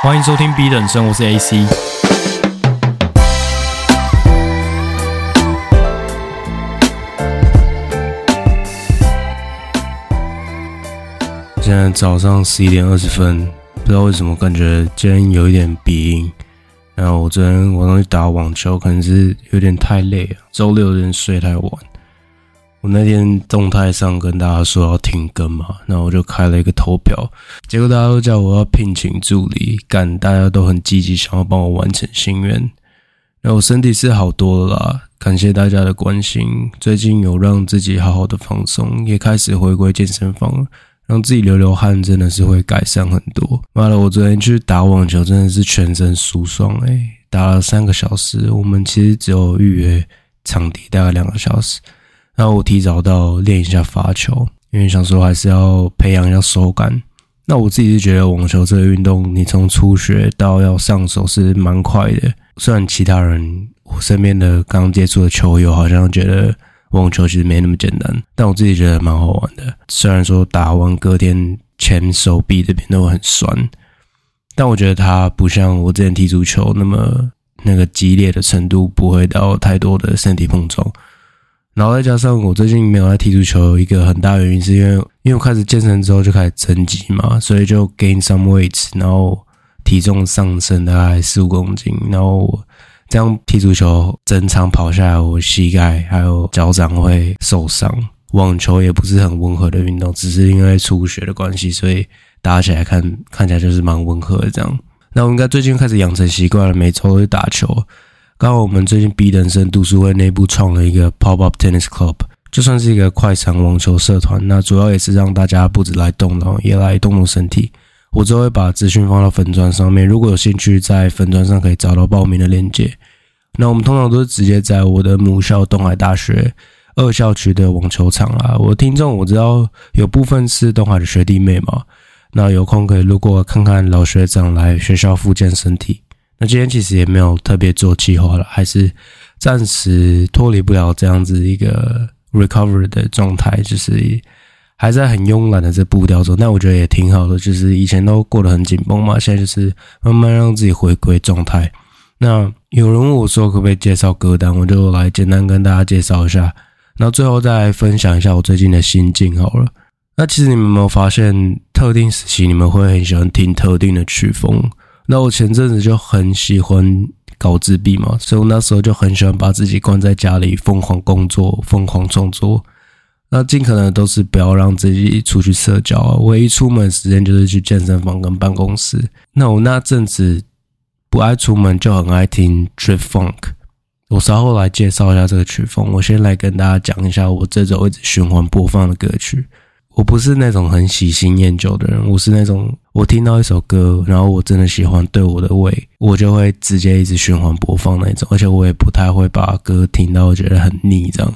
欢迎收听 B 等生，我是 AC。现在早上十一点二十分，不知道为什么感觉今天有一点鼻音。然后我昨天晚上去打网球，可能是有点太累了，周六有点睡太晚。我那天动态上跟大家说要停更嘛，然后我就开了一个投票，结果大家都叫我要聘请助理，干，大家都很积极，想要帮我完成心愿。然后我身体是好多了啦，感谢大家的关心。最近有让自己好好的放松，也开始回归健身房，让自己流流汗，真的是会改善很多。妈的，我昨天去打网球，真的是全身舒爽诶，打了三个小时，我们其实只有预约场地大概两个小时。然后我提早到练一下发球，因为想说还是要培养一下手感。那我自己是觉得网球这个运动，你从初学到要上手是蛮快的。虽然其他人，我身边的刚接触的球友好像觉得网球其实没那么简单，但我自己觉得蛮好玩的。虽然说打完隔天前手臂这边都很酸，但我觉得它不像我之前踢足球那么那个激烈的程度，不会到太多的身体碰撞。然后再加上我最近没有在踢足球，一个很大原因是因为，因为我开始健身之后就开始增肌嘛，所以就 gain some weight，然后体重上升大概四五公斤，然后我这样踢足球整场跑下来，我膝盖还有脚掌会受伤。网球也不是很温和的运动，只是因为初学的关系，所以打起来看看起来就是蛮温和的这样。那我应该最近开始养成习惯了，每周都打球。刚好我们最近 B 等生读书会内部创了一个 Pop Up Tennis Club，就算是一个快闪网球社团。那主要也是让大家不止来动动，也来动动身体。我之后会把资讯放到粉砖上面，如果有兴趣，在粉砖上可以找到报名的链接。那我们通常都是直接在我的母校东海大学二校区的网球场啦。我听众我知道有部分是东海的学弟妹嘛，那有空可以路过看看老学长来学校复健身体。那今天其实也没有特别做计划了，还是暂时脱离不了这样子一个 recover 的状态，就是还在很慵懒的这步调中。但我觉得也挺好的，就是以前都过得很紧绷嘛，现在就是慢慢让自己回归状态。那有人问我说可不可以介绍歌单，我就来简单跟大家介绍一下，然后最后再分享一下我最近的心境好了。那其实你们有没有发现，特定时期你们会很喜欢听特定的曲风？那我前阵子就很喜欢搞自闭嘛，所以我那时候就很喜欢把自己关在家里，疯狂工作，疯狂创作。那尽可能都是不要让自己出去社交啊，唯一出门时间就是去健身房跟办公室。那我那阵子不爱出门，就很爱听 Trip Funk。我稍后来介绍一下这个曲风。我先来跟大家讲一下我这周一直循环播放的歌曲。我不是那种很喜新厌旧的人，我是那种我听到一首歌，然后我真的喜欢，对我的胃，我就会直接一直循环播放那种，而且我也不太会把歌听到我觉得很腻这样。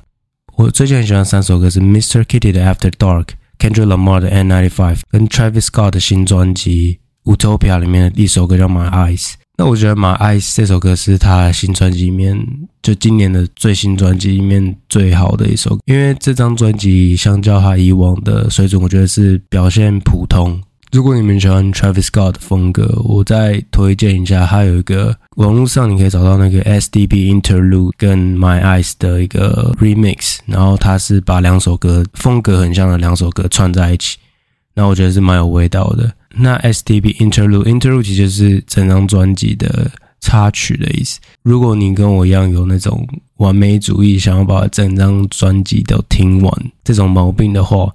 我最近很喜欢三首歌是 Mr. Kitty 的 After Dark、Kendrick Lamar 的 N95 跟 Travis Scott 的新专辑 Utopia 里面的一首歌叫 My Eyes。那我觉得《My Eyes》这首歌是他新专辑里面，就今年的最新专辑里面最好的一首，因为这张专辑相较他以往的水准，我觉得是表现普通。如果你们喜欢 Travis Scott 的风格，我再推荐一下，他有一个网络上你可以找到那个 SDB Interlude 跟 My Eyes 的一个 Remix，然后他是把两首歌风格很像的两首歌串在一起，那我觉得是蛮有味道的。那 STP Interlude Interlude 其实就是整张专辑的插曲的意思。如果你跟我一样有那种完美主义，想要把整张专辑都听完这种毛病的话，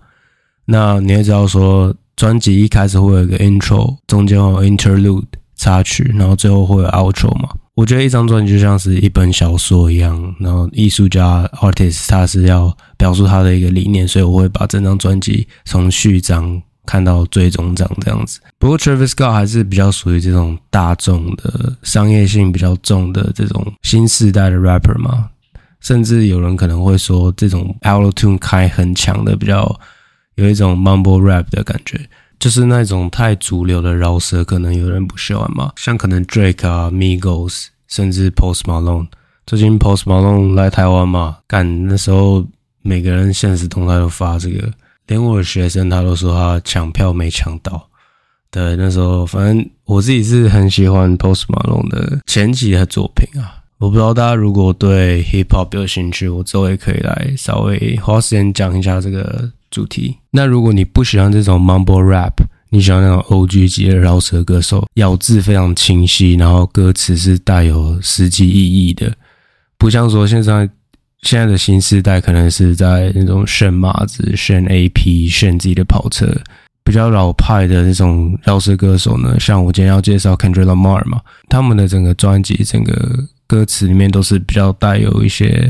那你也知道说，专辑一开始会有一个 Intro，中间会有 Interlude 插曲，然后最后会有 Outro 嘛。我觉得一张专辑就像是一本小说一样，然后艺术家 Artist 他是要表述他的一个理念，所以我会把整张专辑从序章。看到最终章这样子，不过 Travis Scott 还是比较属于这种大众的商业性比较重的这种新世代的 rapper 嘛，甚至有人可能会说，这种 Auto Tune 开很强的，比较有一种 Mumble Rap 的感觉，就是那种太主流的饶舌，可能有人不喜欢嘛。像可能 Drake 啊、Migos，甚至 Post Malone，最近 Post Malone 来台湾嘛，干那时候每个人现实动态都发这个。连我的学生他都说他抢票没抢到，对，那时候反正我自己是很喜欢 Post Malone 的前期的作品啊。我不知道大家如果对 Hip Hop 有兴趣，我之后也可以来稍微花时间讲一下这个主题。那如果你不喜欢这种 Mumble Rap，你喜欢那种 OG 级的饶舌歌手，咬字非常清晰，然后歌词是带有实际意义的，不像说现在现在的新世代可能是在那种炫马子、炫 AP、炫自己的跑车。比较老派的那种饶舌歌手呢，像我今天要介绍 Kendrick Lamar 嘛，他们的整个专辑、整个歌词里面都是比较带有一些，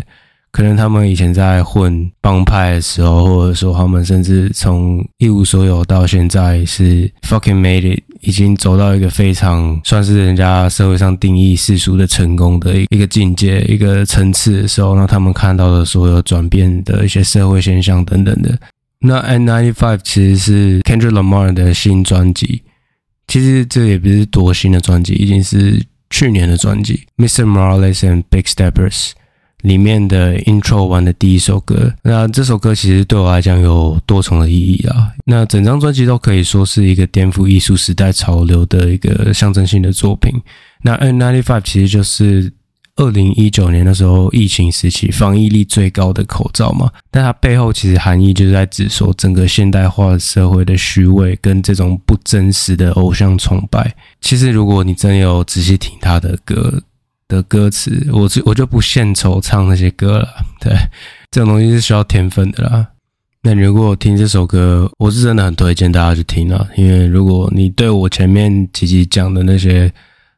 可能他们以前在混帮派的时候，或者说他们甚至从一无所有到现在是 fucking made it，已经走到一个非常算是人家社会上定义世俗的成功的一个境界、一个层次的时候，那他们看到的所有转变的一些社会现象等等的。那 N95 其实是 Kendrick Lamar 的新专辑，其实这也不是多新的专辑，已经是去年的专辑。Mr. Morales and Big Steppers 里面的 Intro 完的第一首歌，那这首歌其实对我来讲有多重的意义啊。那整张专辑都可以说是一个颠覆艺术时代潮流的一个象征性的作品。那 N95 其实就是。二零一九年的时候，疫情时期防疫力最高的口罩嘛，但它背后其实含义就是在指说整个现代化社会的虚伪跟这种不真实的偶像崇拜。其实如果你真有仔细听他的歌的歌词，我我就不献丑唱那些歌了。对，这种东西是需要天分的啦。那你如果听这首歌，我是真的很推荐大家去听啊，因为如果你对我前面几集讲的那些。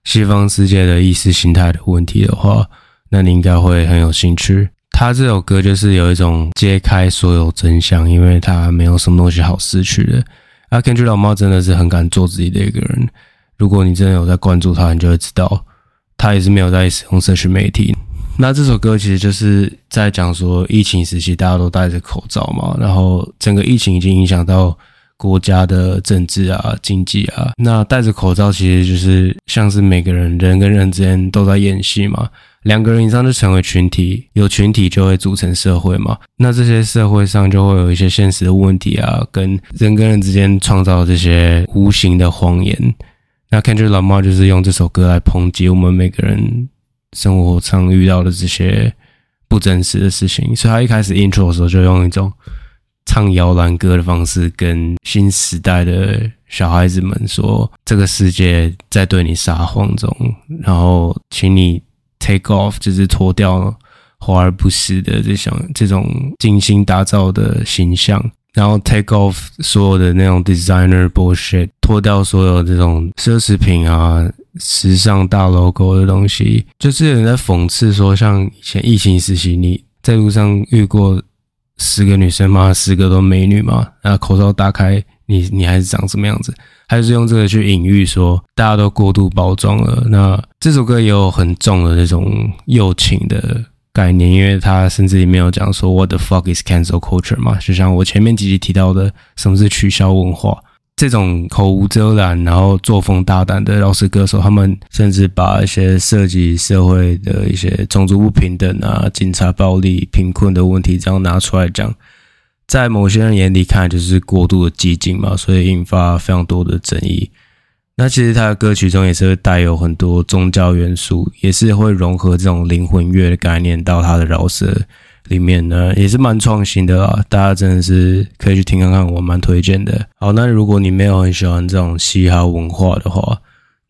西方世界的意识形态的问题的话，那你应该会很有兴趣。他这首歌就是有一种揭开所有真相，因为他没有什么东西好失去的。阿 Kendrick Lamar 真的是很敢做自己的一个人。如果你真的有在关注他，你就会知道，他也是没有在使用社群媒体。那这首歌其实就是在讲说，疫情时期大家都戴着口罩嘛，然后整个疫情已经影响到。国家的政治啊、经济啊，那戴着口罩其实就是像是每个人人跟人之间都在演戏嘛。两个人以上就成为群体，有群体就会组成社会嘛。那这些社会上就会有一些现实的问题啊，跟人跟人之间创造这些无形的谎言。那 Kendrick Lamar 就是用这首歌来抨击我们每个人生活上遇到的这些不真实的事情，所以他一开始 intro 的时候就用一种。唱摇篮歌的方式，跟新时代的小孩子们说，这个世界在对你撒谎中，然后请你 take off，就是脱掉华而不实的这种这种精心打造的形象，然后 take off 所有的那种 designer bullshit，脱掉所有这种奢侈品啊、时尚大 logo 的东西，就是有人在讽刺说，像以前疫情时期，你在路上遇过。十个女生嘛，十个都美女嘛，然后口罩打开，你你还是长什么样子？还是用这个去隐喻说，大家都过度包装了。那这首歌也有很重的那种友情的概念，因为他甚至里面有讲说，What the fuck is cancel culture 嘛？就像我前面几集提到的，什么是取消文化？这种口无遮拦，然后作风大胆的饶舌歌手，他们甚至把一些涉及社会的一些种族不平等啊、警察暴力、贫困的问题，这样拿出来讲，在某些人眼里看就是过度的激进嘛，所以引发非常多的争议。那其实他的歌曲中也是会带有很多宗教元素，也是会融合这种灵魂乐的概念到他的饶舌。里面呢也是蛮创新的啦，大家真的是可以去听看看，我蛮推荐的。好，那如果你没有很喜欢这种嘻哈文化的话，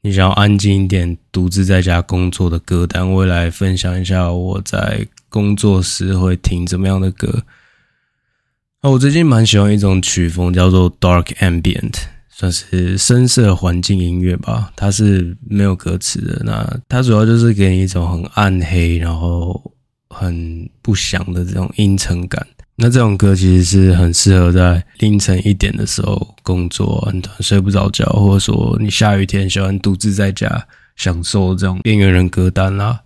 你想要安静一点，独自在家工作的歌单，我来分享一下我在工作时会听怎么样的歌。啊，我最近蛮喜欢一种曲风，叫做 Dark Ambient，算是深色环境音乐吧。它是没有歌词的，那它主要就是给你一种很暗黑，然后。很不祥的这种阴沉感，那这种歌其实是很适合在凌晨一点的时候工作，很睡不着觉，或者说你下雨天喜欢独自在家享受这种边缘人歌单啦。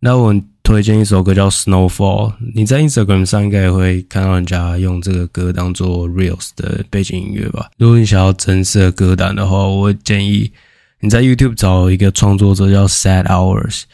那我推荐一首歌叫《Snowfall》，你在 Instagram 上应该也会看到人家用这个歌当做 Reels 的背景音乐吧。如果你想要增色歌单的话，我建议你在 YouTube 找一个创作者叫 Sad Hours。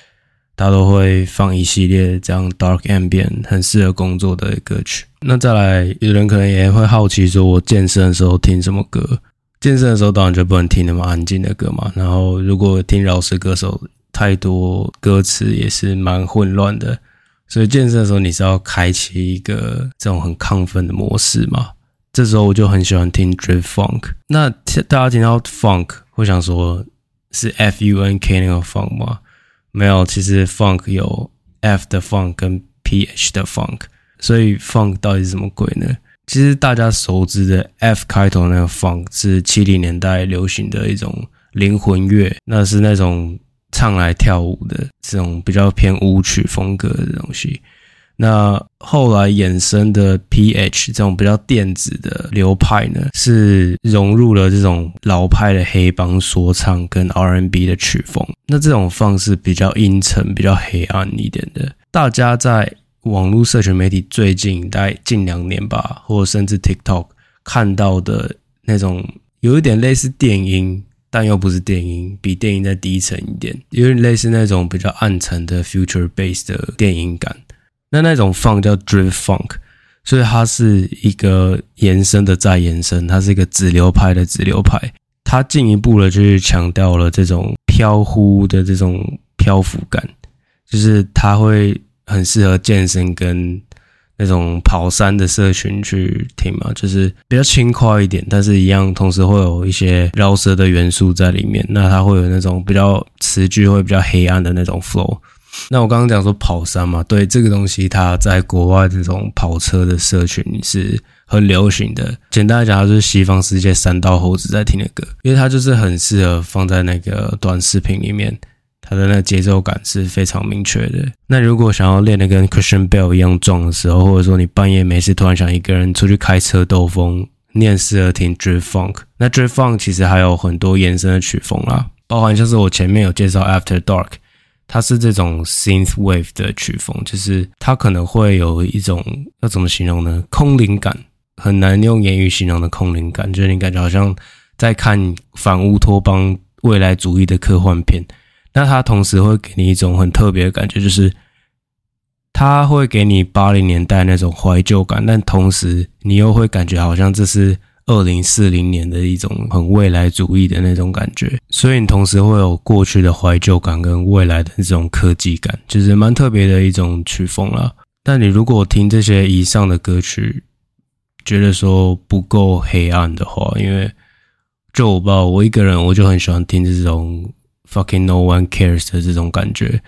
他都会放一系列这样 dark ambient 很适合工作的歌曲。那再来，有人可能也会好奇说，我健身的时候听什么歌？健身的时候当然就不能听那么安静的歌嘛。然后如果听饶舌歌手，太多歌词也是蛮混乱的。所以健身的时候你是要开启一个这种很亢奋的模式嘛？这时候我就很喜欢听 Drift Funk。那大家听到 Funk 会想说是 F U N K 那个 Funk 吗？没有，其实 Funk 有 F 的 Funk 跟 P H 的 Funk。所以 Funk 到底是什么鬼呢？其实大家熟知的 F 开头那个 Funk 是七零年代流行的一种灵魂乐，那是那种。唱来跳舞的这种比较偏舞曲风格的东西，那后来衍生的 PH 这种比较电子的流派呢，是融入了这种老派的黑帮说唱跟 R&B 的曲风。那这种方式比较阴沉、比较黑暗一点的。大家在网络社群媒体最近大概近两年吧，或者甚至 TikTok 看到的那种，有一点类似电音。但又不是电音，比电音再低沉一点，有点类似那种比较暗沉的 future bass 的电音感。那那种 funk 叫 drift funk，所以它是一个延伸的再延伸，它是一个子流派的子流派。它进一步的就是强调了这种飘忽的这种漂浮感，就是它会很适合健身跟。那种跑山的社群去听嘛，就是比较轻快一点，但是一样同时会有一些饶舌的元素在里面。那它会有那种比较词句会比较黑暗的那种 flow。那我刚刚讲说跑山嘛，对这个东西，它在国外这种跑车的社群是很流行的。简单来讲，它就是西方世界山道猴子在听的歌，因为它就是很适合放在那个短视频里面。它的那节奏感是非常明确的。那如果想要练得跟 Christian Bell 一样壮的时候，或者说你半夜没事突然想一个人出去开车兜风，你很适合听 Drip Funk。那 Drip Funk 其实还有很多延伸的曲风啦，包含像是我前面有介绍 After Dark，它是这种 Synth Wave 的曲风，就是它可能会有一种要怎么形容呢？空灵感，很难用言语形容的空灵感，就是你感觉好像在看反乌托邦未来主义的科幻片。那它同时会给你一种很特别的感觉，就是它会给你八零年代那种怀旧感，但同时你又会感觉好像这是二零四零年的一种很未来主义的那种感觉，所以你同时会有过去的怀旧感跟未来的这种科技感，就是蛮特别的一种曲风啦。但你如果听这些以上的歌曲，觉得说不够黑暗的话，因为就我吧，我一个人我就很喜欢听这种。Fucking no one cares 的这种感觉，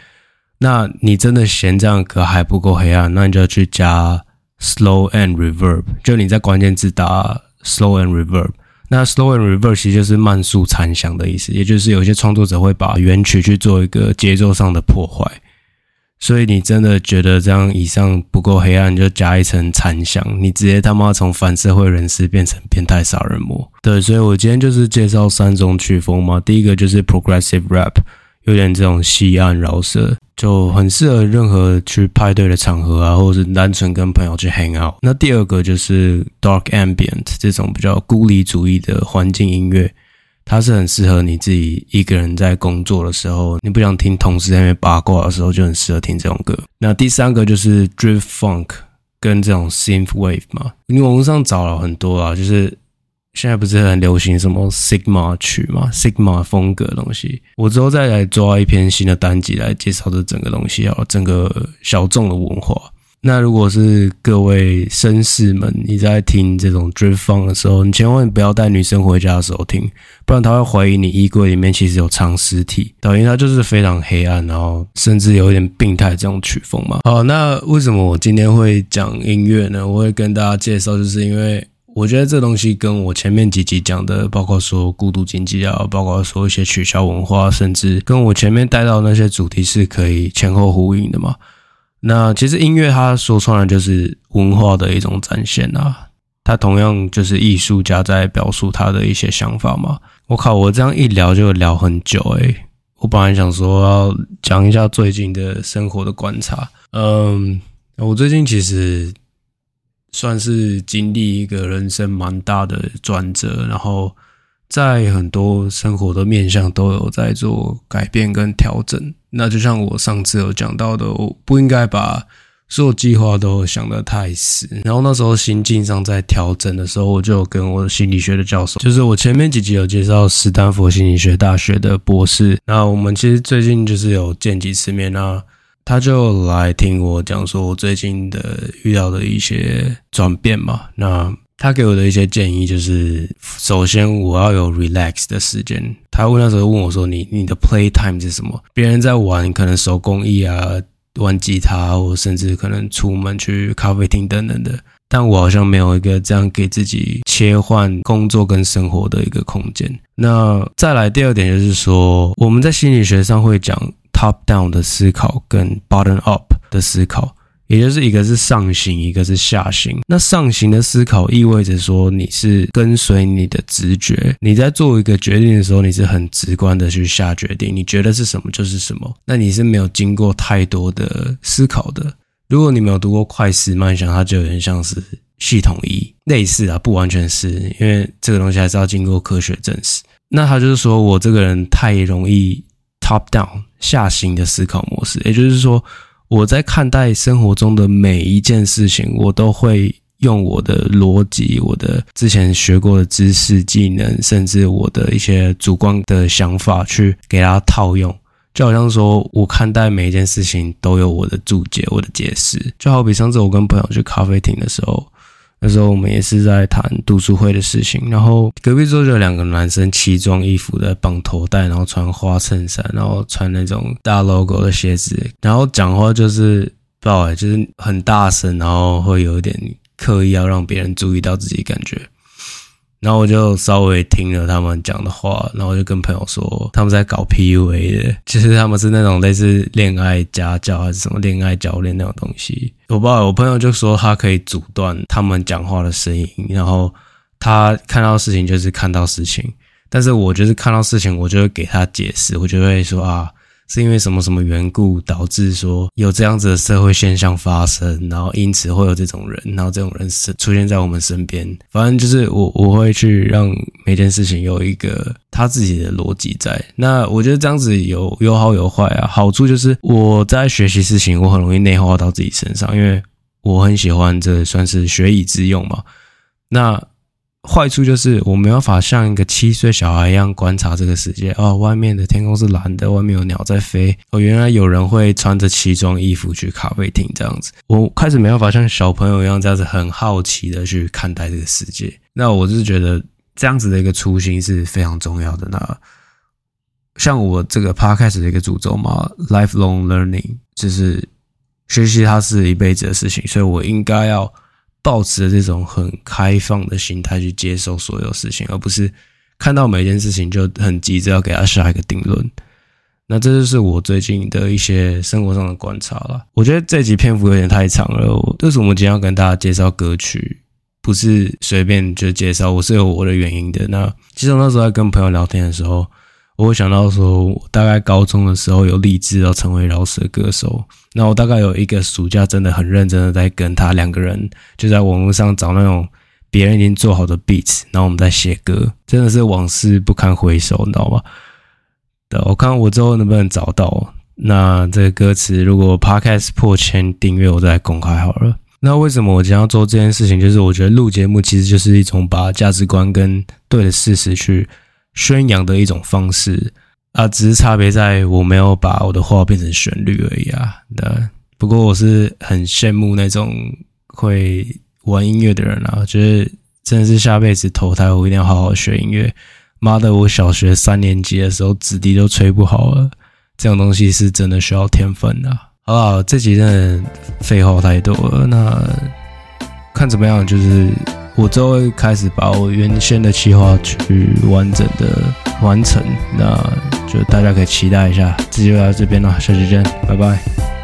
那你真的嫌这样歌还不够黑暗，那你就要去加 slow and reverb。就你在关键字打 slow and reverb，那 slow and reverb 其实就是慢速残响的意思，也就是有些创作者会把原曲去做一个节奏上的破坏。所以你真的觉得这样以上不够黑暗，就加一层残响，你直接他妈从反社会人士变成变态杀人魔。对，所以我今天就是介绍三种曲风嘛。第一个就是 progressive rap，有点这种西岸饶舌，就很适合任何去派对的场合啊，或者是单纯跟朋友去 hang out。那第二个就是 dark ambient，这种比较孤立主义的环境音乐。它是很适合你自己一个人在工作的时候，你不想听同事在那边八卦的时候，就很适合听这种歌。那第三个就是 Drift Funk 跟这种 Synth Wave 嘛，你网络上找了很多啊，就是现在不是很流行什么 Sigma 曲嘛，Sigma 风格的东西。我之后再来抓一篇新的单集来介绍这整个东西啊，整个小众的文化。那如果是各位绅士们，你在听这种 Drip Funk 的时候，你千万不要带女生回家的时候听，不然她会怀疑你衣柜里面其实有藏尸体。导演它就是非常黑暗，然后甚至有一点病态这种曲风嘛。好，那为什么我今天会讲音乐呢？我会跟大家介绍，就是因为我觉得这东西跟我前面几集讲的，包括说孤独经济啊，包括说一些取消文化，甚至跟我前面带到那些主题是可以前后呼应的嘛。那其实音乐它说穿了就是文化的一种展现啊，它同样就是艺术家在表述他的一些想法嘛。我靠，我这样一聊就聊很久诶。我本来想说要讲一下最近的生活的观察，嗯，我最近其实算是经历一个人生蛮大的转折，然后。在很多生活的面向都有在做改变跟调整。那就像我上次有讲到的，我不应该把所有计划都想得太死。然后那时候心境上在调整的时候，我就跟我的心理学的教授，就是我前面几集有介绍史丹佛心理学大学的博士，那我们其实最近就是有见几次面啊。他就来听我讲说我最近的遇到的一些转变嘛。那他给我的一些建议就是，首先我要有 relax 的时间。他问那时候问我说：“你你的 play time 是什么？”别人在玩可能手工艺啊，玩吉他，或甚至可能出门去咖啡厅等等的。但我好像没有一个这样给自己切换工作跟生活的一个空间。那再来第二点就是说，我们在心理学上会讲。Top down 的思考跟 bottom up 的思考，也就是一个是上行，一个是下行。那上行的思考意味着说，你是跟随你的直觉，你在做一个决定的时候，你是很直观的去下决定，你觉得是什么就是什么。那你是没有经过太多的思考的。如果你没有读过快思慢想，它就有点像是系统一类似啊，不完全是，因为这个东西还是要经过科学证实。那他就是说我这个人太容易 top down。下行的思考模式，也就是说，我在看待生活中的每一件事情，我都会用我的逻辑、我的之前学过的知识、技能，甚至我的一些主观的想法去给它套用。就好像说，我看待每一件事情都有我的注解、我的解释。就好比上次我跟朋友去咖啡厅的时候。那时候我们也是在谈读书会的事情，然后隔壁桌就有两个男生奇装异服的绑头带，然后穿花衬衫，然后穿那种大 logo 的鞋子，然后讲话就是不好，就是很大声，然后会有一点刻意要让别人注意到自己感觉。然后我就稍微听了他们讲的话，然后就跟朋友说他们在搞 PUA 的，其实他们是那种类似恋爱家教还是什么恋爱教练那种东西。我不知道，我朋友就说他可以阻断他们讲话的声音，然后他看到事情就是看到事情，但是我就是看到事情，我就会给他解释，我就会说啊。是因为什么什么缘故导致说有这样子的社会现象发生，然后因此会有这种人，然后这种人是出现在我们身边。反正就是我我会去让每件事情有一个他自己的逻辑在。那我觉得这样子有有好有坏啊。好处就是我在学习事情，我很容易内化到自己身上，因为我很喜欢这算是学以致用嘛。那。坏处就是我没办法像一个七岁小孩一样观察这个世界哦，外面的天空是蓝的，外面有鸟在飞哦，原来有人会穿着奇装异服去咖啡厅这样子。我开始没办法像小朋友一样这样子很好奇的去看待这个世界。那我是觉得这样子的一个初心是非常重要的。那像我这个 podcast 的一个主轴嘛，lifelong learning，就是学习它是一辈子的事情，所以我应该要。抱持的这种很开放的心态去接受所有事情，而不是看到每件事情就很急着要给他下一个定论。那这就是我最近的一些生活上的观察了。我觉得这集篇幅有点太长了，为什么我们今天要跟大家介绍歌曲？不是随便就介绍，我是有我的原因的。那其实我那时候在跟朋友聊天的时候。我会想到说，大概高中的时候有立志要成为饶舌歌手。那我大概有一个暑假，真的很认真的在跟他两个人，就在网络上找那种别人已经做好的 beats，然后我们在写歌，真的是往事不堪回首，你知道吗？对，我看我之后能不能找到。那这个歌词，如果 podcast 破千订阅，我再公开好了。那为什么我今天要做这件事情？就是我觉得录节目其实就是一种把价值观跟对的事实去。宣扬的一种方式啊，只是差别在我没有把我的话变成旋律而已啊。那不过我是很羡慕那种会玩音乐的人啊，觉得真的是下辈子投胎我一定要好好学音乐。妈的，我小学三年级的时候直笛都吹不好了，这种东西是真的需要天分的。好不好？这集真的废话太多了，那看怎么样就是。我就会开始把我原先的计划去完整的完成，那就大家可以期待一下。这就到这边了，下期见，拜拜。